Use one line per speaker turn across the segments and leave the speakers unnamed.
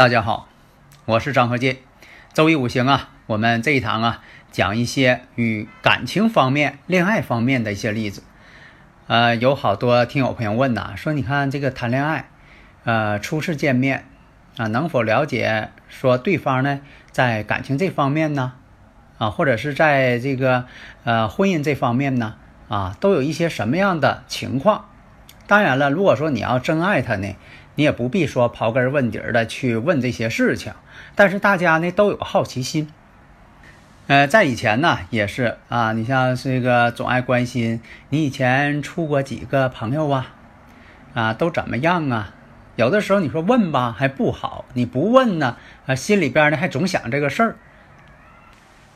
大家好，我是张和建。周易五行啊，我们这一堂啊讲一些与感情方面、恋爱方面的一些例子。呃，有好多听友朋友问呐，说你看这个谈恋爱，呃，初次见面啊，能否了解说对方呢在感情这方面呢，啊，或者是在这个呃婚姻这方面呢，啊，都有一些什么样的情况？当然了，如果说你要真爱他呢？你也不必说刨根问底的去问这些事情，但是大家呢都有好奇心。呃，在以前呢也是啊，你像这个总爱关心你以前处过几个朋友啊，啊都怎么样啊？有的时候你说问吧还不好，你不问呢啊心里边呢还总想这个事儿。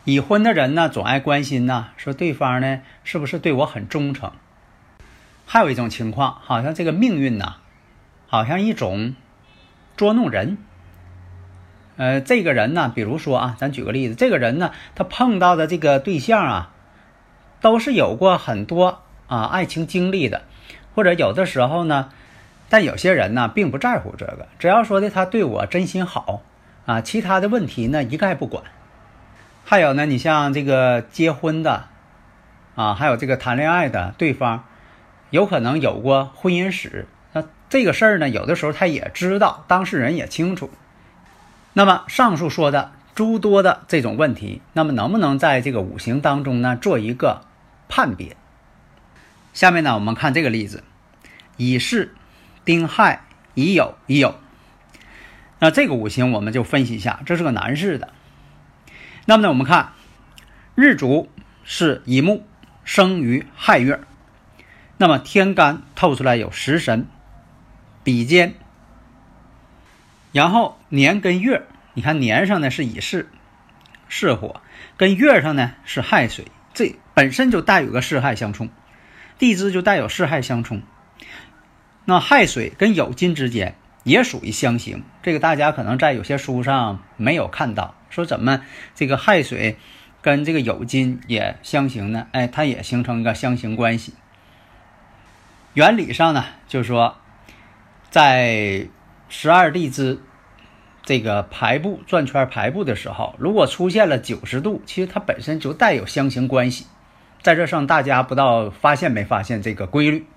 已婚的人呢总爱关心呐，说对方呢是不是对我很忠诚？还有一种情况，好像这个命运呐。好像一种捉弄人，呃，这个人呢，比如说啊，咱举个例子，这个人呢，他碰到的这个对象啊，都是有过很多啊爱情经历的，或者有的时候呢，但有些人呢，并不在乎这个，只要说的他对我真心好啊，其他的问题呢，一概不管。还有呢，你像这个结婚的啊，还有这个谈恋爱的对方，有可能有过婚姻史。这个事儿呢，有的时候他也知道，当事人也清楚。那么上述说的诸多的这种问题，那么能不能在这个五行当中呢做一个判别？下面呢，我们看这个例子：乙巳、丁亥、乙酉、乙酉。那这个五行我们就分析一下，这是个男士的。那么呢，我们看日主是乙木，生于亥月。那么天干透出来有食神。比肩，然后年跟月，你看年上呢是乙巳，巳火，跟月上呢是亥水，这本身就带有个巳亥相冲，地支就带有巳亥相冲。那亥水跟酉金之间也属于相刑，这个大家可能在有些书上没有看到，说怎么这个亥水跟这个酉金也相刑呢？哎，它也形成一个相刑关系。原理上呢，就是说。在十二地支这个排布转圈排布的时候，如果出现了九十度，其实它本身就带有相刑关系。在这上，大家不知道发现没发现这个规律？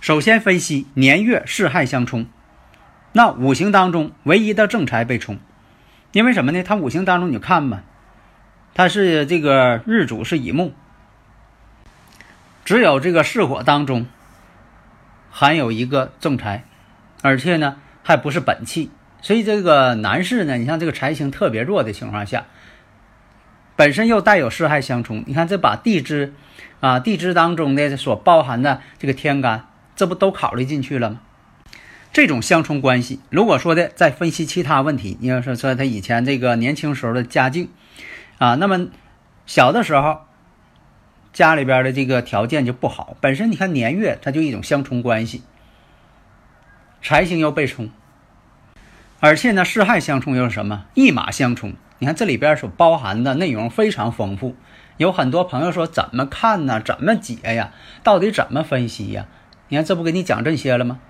首先分析年月巳亥相冲，那五行当中唯一的正财被冲，因为什么呢？它五行当中你看嘛，它是这个日主是乙木，只有这个巳火当中含有一个正财。而且呢，还不是本气，所以这个男士呢，你像这个财星特别弱的情况下，本身又带有四害相冲。你看这把地支啊，地支当中的所包含的这个天干，这不都考虑进去了吗？这种相冲关系，如果说的再分析其他问题，你要说说他以前这个年轻时候的家境啊，那么小的时候家里边的这个条件就不好，本身你看年月它就一种相冲关系。财星又被冲，而且呢，四害相冲又是什么？一马相冲。你看这里边所包含的内容非常丰富，有很多朋友说怎么看呢？怎么解呀？到底怎么分析呀？你看这不给你讲这些了吗？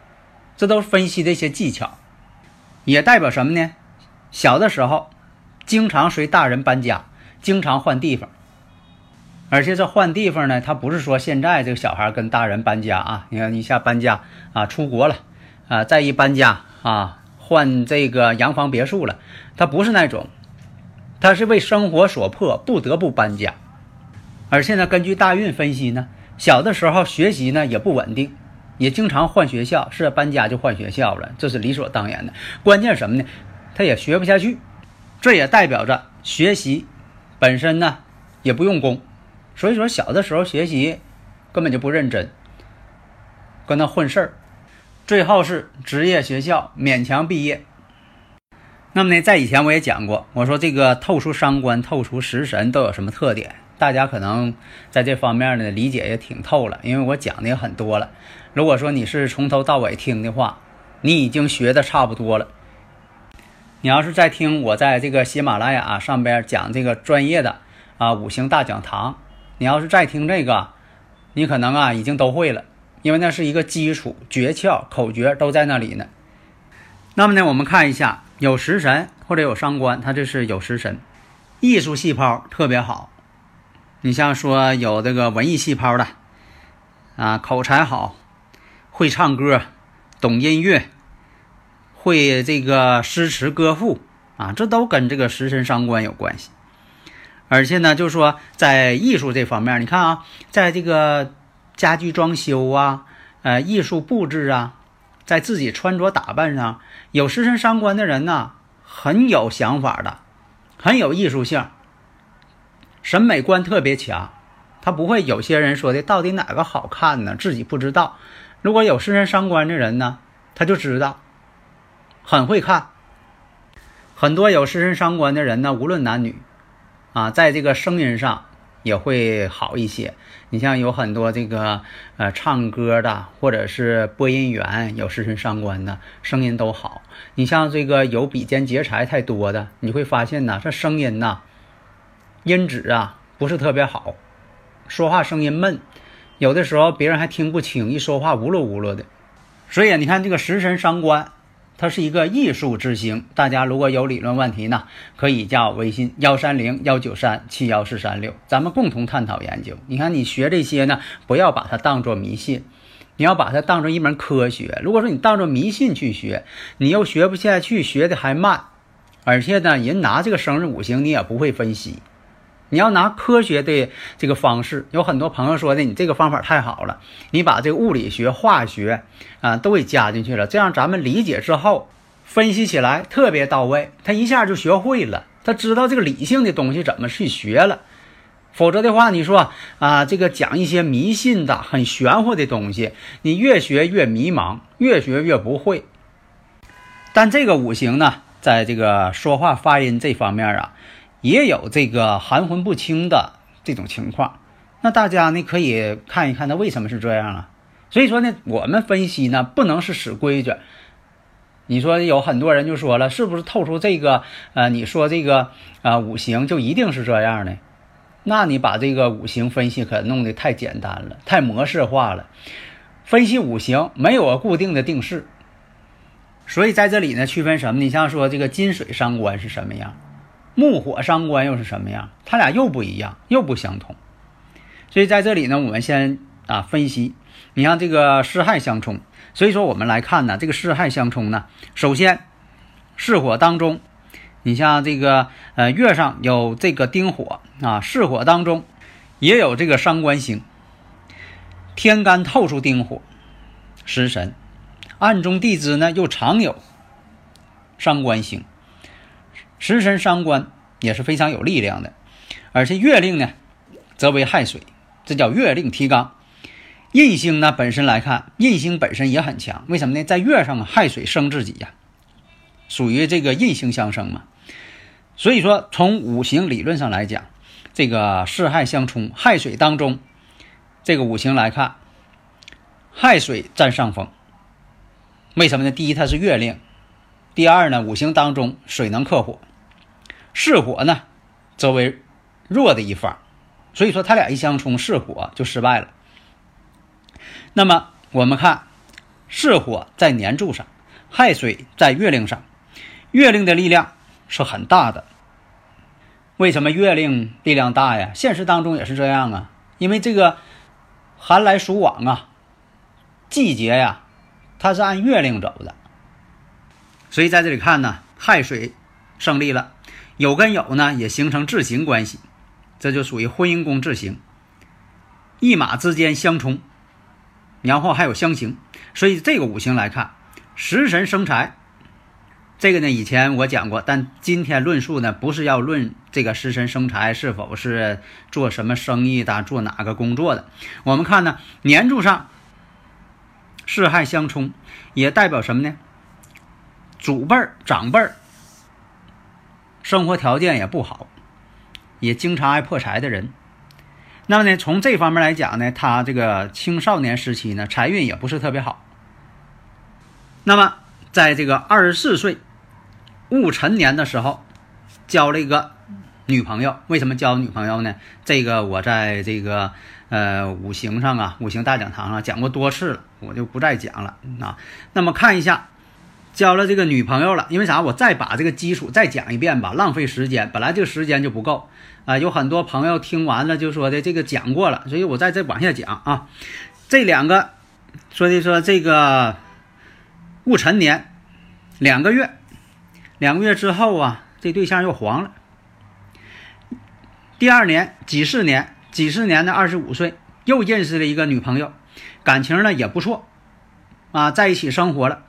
这都是分析的一些技巧，也代表什么呢？小的时候经常随大人搬家，经常换地方，而且这换地方呢，他不是说现在这个小孩跟大人搬家啊，你看一下搬家啊，出国了。啊，再一搬家啊，换这个洋房别墅了，他不是那种，他是为生活所迫不得不搬家，而且呢，根据大运分析呢，小的时候学习呢也不稳定，也经常换学校，是搬家就换学校了，这是理所当然的。关键什么呢？他也学不下去，这也代表着学习本身呢也不用功，所以说小的时候学习根本就不认真，跟那混事儿，最后是职业学校勉强毕业。那么呢，在以前我也讲过，我说这个透出伤官、透出食神都有什么特点？大家可能在这方面呢理解也挺透了，因为我讲的也很多了。如果说你是从头到尾听的话，你已经学的差不多了。你要是在听我在这个喜马拉雅上边讲这个专业的啊五行大讲堂，你要是再听这个，你可能啊已经都会了，因为那是一个基础诀窍口诀都在那里呢。那么呢，我们看一下。有食神或者有伤官，他这是有食神，艺术细胞特别好。你像说有这个文艺细胞的，啊，口才好，会唱歌，懂音乐，会这个诗词歌赋啊，这都跟这个食神伤官有关系。而且呢，就是说在艺术这方面，你看啊，在这个家居装修啊，呃，艺术布置啊。在自己穿着打扮上有食神伤官的人呢，很有想法的，很有艺术性，审美观特别强。他不会有些人说的到底哪个好看呢？自己不知道。如果有食神伤官的人呢，他就知道，很会看。很多有食神伤官的人呢，无论男女，啊，在这个声音上。也会好一些。你像有很多这个呃唱歌的，或者是播音员，有食神伤官的，声音都好。你像这个有比肩劫财太多的，你会发现呢，这声音呐，音质啊不是特别好，说话声音闷，有的时候别人还听不清，一说话呜噜呜噜的。所以你看这个食神伤官。它是一个艺术之星，大家如果有理论问题呢，可以加我微信幺三零幺九三七幺四三六，咱们共同探讨研究。你看你学这些呢，不要把它当做迷信，你要把它当做一门科学。如果说你当做迷信去学，你又学不下去，学的还慢，而且呢，人拿这个生日五行你也不会分析。你要拿科学的这个方式，有很多朋友说的，你这个方法太好了，你把这个物理学、化学啊都给加进去了，这样咱们理解之后，分析起来特别到位，他一下就学会了，他知道这个理性的东西怎么去学了。否则的话，你说啊，这个讲一些迷信的、很玄乎的东西，你越学越迷茫，越学越不会。但这个五行呢，在这个说话发音这方面啊。也有这个含混不清的这种情况，那大家呢可以看一看，它为什么是这样啊？所以说呢，我们分析呢不能是死规矩。你说有很多人就说了，是不是透出这个呃，你说这个啊五行就一定是这样的？那你把这个五行分析可弄得太简单了，太模式化了。分析五行没有固定的定式，所以在这里呢区分什么？你像说这个金水伤官是什么样？木火伤官又是什么样？它俩又不一样，又不相同。所以在这里呢，我们先啊分析。你像这个四害相冲，所以说我们来看呢，这个四害相冲呢，首先巳火当中，你像这个呃月上有这个丁火啊，巳火当中也有这个伤官星，天干透出丁火，食神，暗中地支呢又常有伤官星。食神伤官也是非常有力量的，而且月令呢，则为亥水，这叫月令提纲。印星呢本身来看，印星本身也很强，为什么呢？在月上啊亥水生自己呀，属于这个印星相生嘛。所以说，从五行理论上来讲，这个四亥相冲，亥水当中，这个五行来看，亥水占上风。为什么呢？第一，它是月令；第二呢，五行当中水能克火。巳火呢，则为弱的一方，所以说他俩一相冲，巳火就失败了。那么我们看，巳火在年柱上，亥水在月令上，月令的力量是很大的。为什么月令力量大呀？现实当中也是这样啊，因为这个寒来暑往啊，季节呀，它是按月令走的，所以在这里看呢，亥水胜利了。有跟有呢，也形成制行关系，这就属于婚姻宫制行，一马之间相冲，然后还有相刑，所以这个五行来看，食神生财，这个呢，以前我讲过，但今天论述呢，不是要论这个食神生财是否是做什么生意的，做哪个工作的。我们看呢，年柱上四害相冲，也代表什么呢？祖辈儿、长辈儿生活条件也不好，也经常爱破财的人。那么呢，从这方面来讲呢，他这个青少年时期呢，财运也不是特别好。那么，在这个二十四岁戊辰年的时候，交了一个女朋友。为什么交女朋友呢？这个我在这个呃五行上啊，五行大讲堂上讲过多次了，我就不再讲了啊。那么看一下。交了这个女朋友了，因为啥？我再把这个基础再讲一遍吧，浪费时间。本来这个时间就不够啊，有很多朋友听完了就说的这个讲过了，所以我再再往下讲啊。这两个说的说这个戊辰年两个月，两个月之后啊，这对象又黄了。第二年己巳年，己巳年的二十五岁又认识了一个女朋友，感情呢也不错啊，在一起生活了。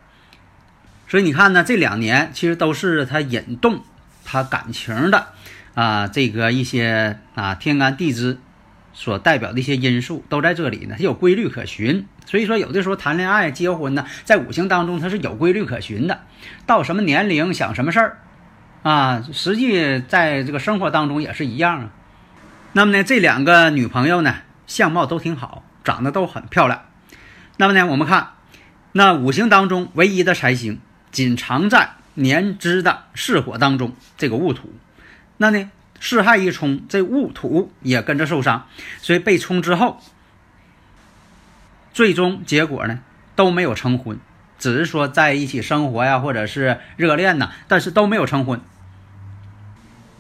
所以你看呢，这两年其实都是他引动他感情的啊，这个一些啊天干地支所代表的一些因素都在这里呢，它有规律可循。所以说，有的时候谈恋爱、结婚呢，在五行当中它是有规律可循的。到什么年龄想什么事儿啊，实际在这个生活当中也是一样啊。那么呢，这两个女朋友呢，相貌都挺好，长得都很漂亮。那么呢，我们看那五行当中唯一的财星。仅藏在年支的巳火当中，这个戊土，那呢巳亥一冲，这戊土也跟着受伤，所以被冲之后，最终结果呢都没有成婚，只是说在一起生活呀，或者是热恋呐，但是都没有成婚。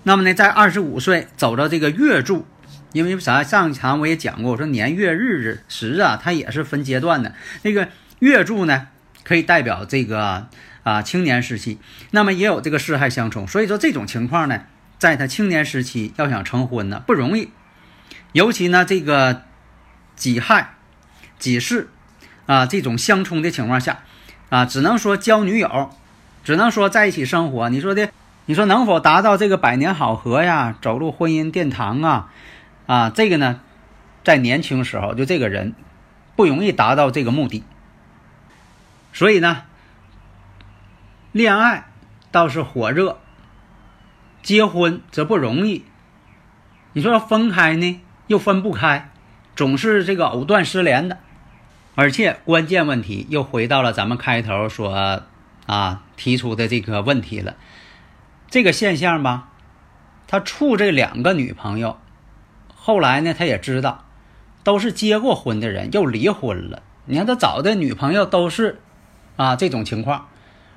那么呢，在二十五岁走到这个月柱，因为啥？上一堂我也讲过，我说年月日时啊，它也是分阶段的。那个月柱呢，可以代表这个。啊，青年时期，那么也有这个四害相冲，所以说这种情况呢，在他青年时期要想成婚呢不容易，尤其呢这个己亥、己巳啊这种相冲的情况下，啊只能说交女友，只能说在一起生活。你说的，你说能否达到这个百年好合呀，走入婚姻殿堂啊？啊，这个呢，在年轻时候就这个人不容易达到这个目的，所以呢。恋爱倒是火热，结婚则不容易。你说要分开呢，又分不开，总是这个藕断丝连的。而且关键问题又回到了咱们开头所啊提出的这个问题了。这个现象吧，他处这两个女朋友，后来呢，他也知道都是结过婚的人，又离婚了。你看他找的女朋友都是啊这种情况。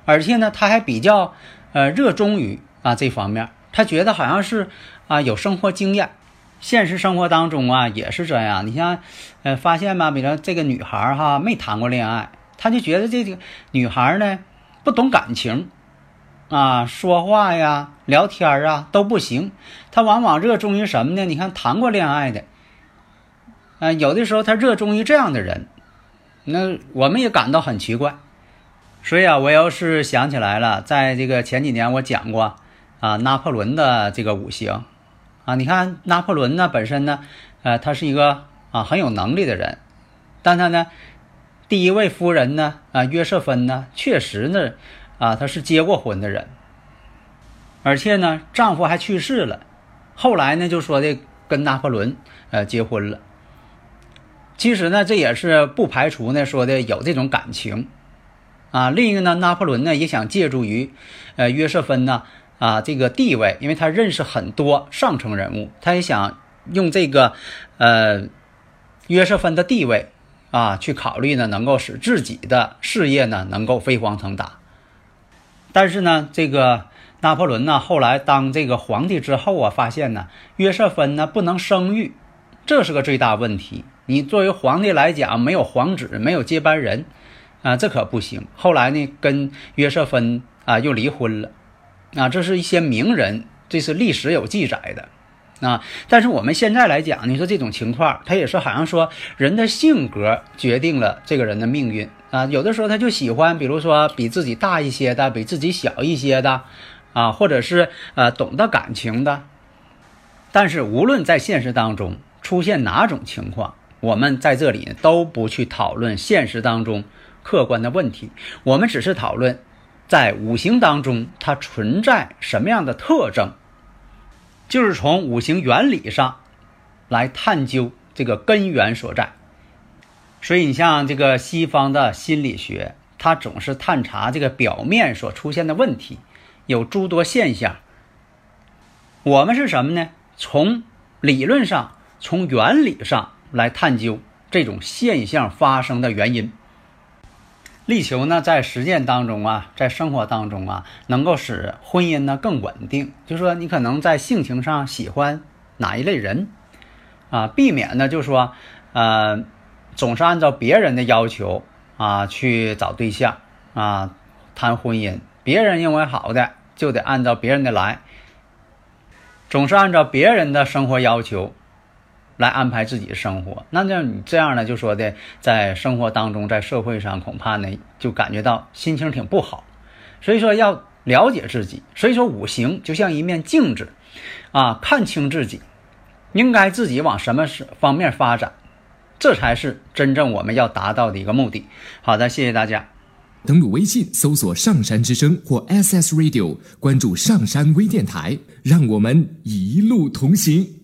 而且呢，他还比较，呃，热衷于啊这方面。他觉得好像是啊有生活经验，现实生活当中啊也是这样。你像，呃，发现吧，比如这个女孩哈没谈过恋爱，他就觉得这个女孩呢不懂感情，啊，说话呀、聊天啊都不行。他往往热衷于什么呢？你看谈过恋爱的，啊，有的时候他热衷于这样的人，那我们也感到很奇怪。所以啊，我要是想起来了，在这个前几年我讲过啊，拿破仑的这个五行。啊，你看拿破仑呢本身呢，呃，他是一个啊很有能力的人，但他呢，第一位夫人呢啊约瑟芬呢，确实呢啊他是结过婚的人，而且呢丈夫还去世了，后来呢就说的跟拿破仑呃结婚了，其实呢这也是不排除呢说的有这种感情。啊，另一个呢，拿破仑呢也想借助于，呃，约瑟芬呢啊这个地位，因为他认识很多上层人物，他也想用这个呃约瑟芬的地位啊去考虑呢，能够使自己的事业呢能够飞黄腾达。但是呢，这个拿破仑呢后来当这个皇帝之后啊，发现呢约瑟芬呢不能生育，这是个最大问题。你作为皇帝来讲，没有皇子，没有接班人。啊，这可不行。后来呢，跟约瑟芬啊又离婚了，啊，这是一些名人，这是历史有记载的，啊。但是我们现在来讲，你说这种情况，他也是好像说人的性格决定了这个人的命运啊。有的时候他就喜欢，比如说比自己大一些的，比自己小一些的，啊，或者是呃懂得感情的。但是无论在现实当中出现哪种情况，我们在这里都不去讨论现实当中客观的问题，我们只是讨论在五行当中它存在什么样的特征，就是从五行原理上来探究这个根源所在。所以你像这个西方的心理学，它总是探查这个表面所出现的问题，有诸多现象。我们是什么呢？从理论上，从原理上。来探究这种现象发生的原因，力求呢在实践当中啊，在生活当中啊，能够使婚姻呢更稳定。就说你可能在性情上喜欢哪一类人啊，避免呢就说呃总是按照别人的要求啊去找对象啊谈婚姻，别人认为好的就得按照别人的来，总是按照别人的生活要求。来安排自己的生活，那这样你这样呢，就说的在生活当中，在社会上恐怕呢就感觉到心情挺不好，所以说要了解自己，所以说五行就像一面镜子，啊，看清自己，应该自己往什么方面发展，这才是真正我们要达到的一个目的。好的，谢谢大家。
登录微信搜索“上山之声”或 SS Radio，关注上山微电台，让我们一路同行。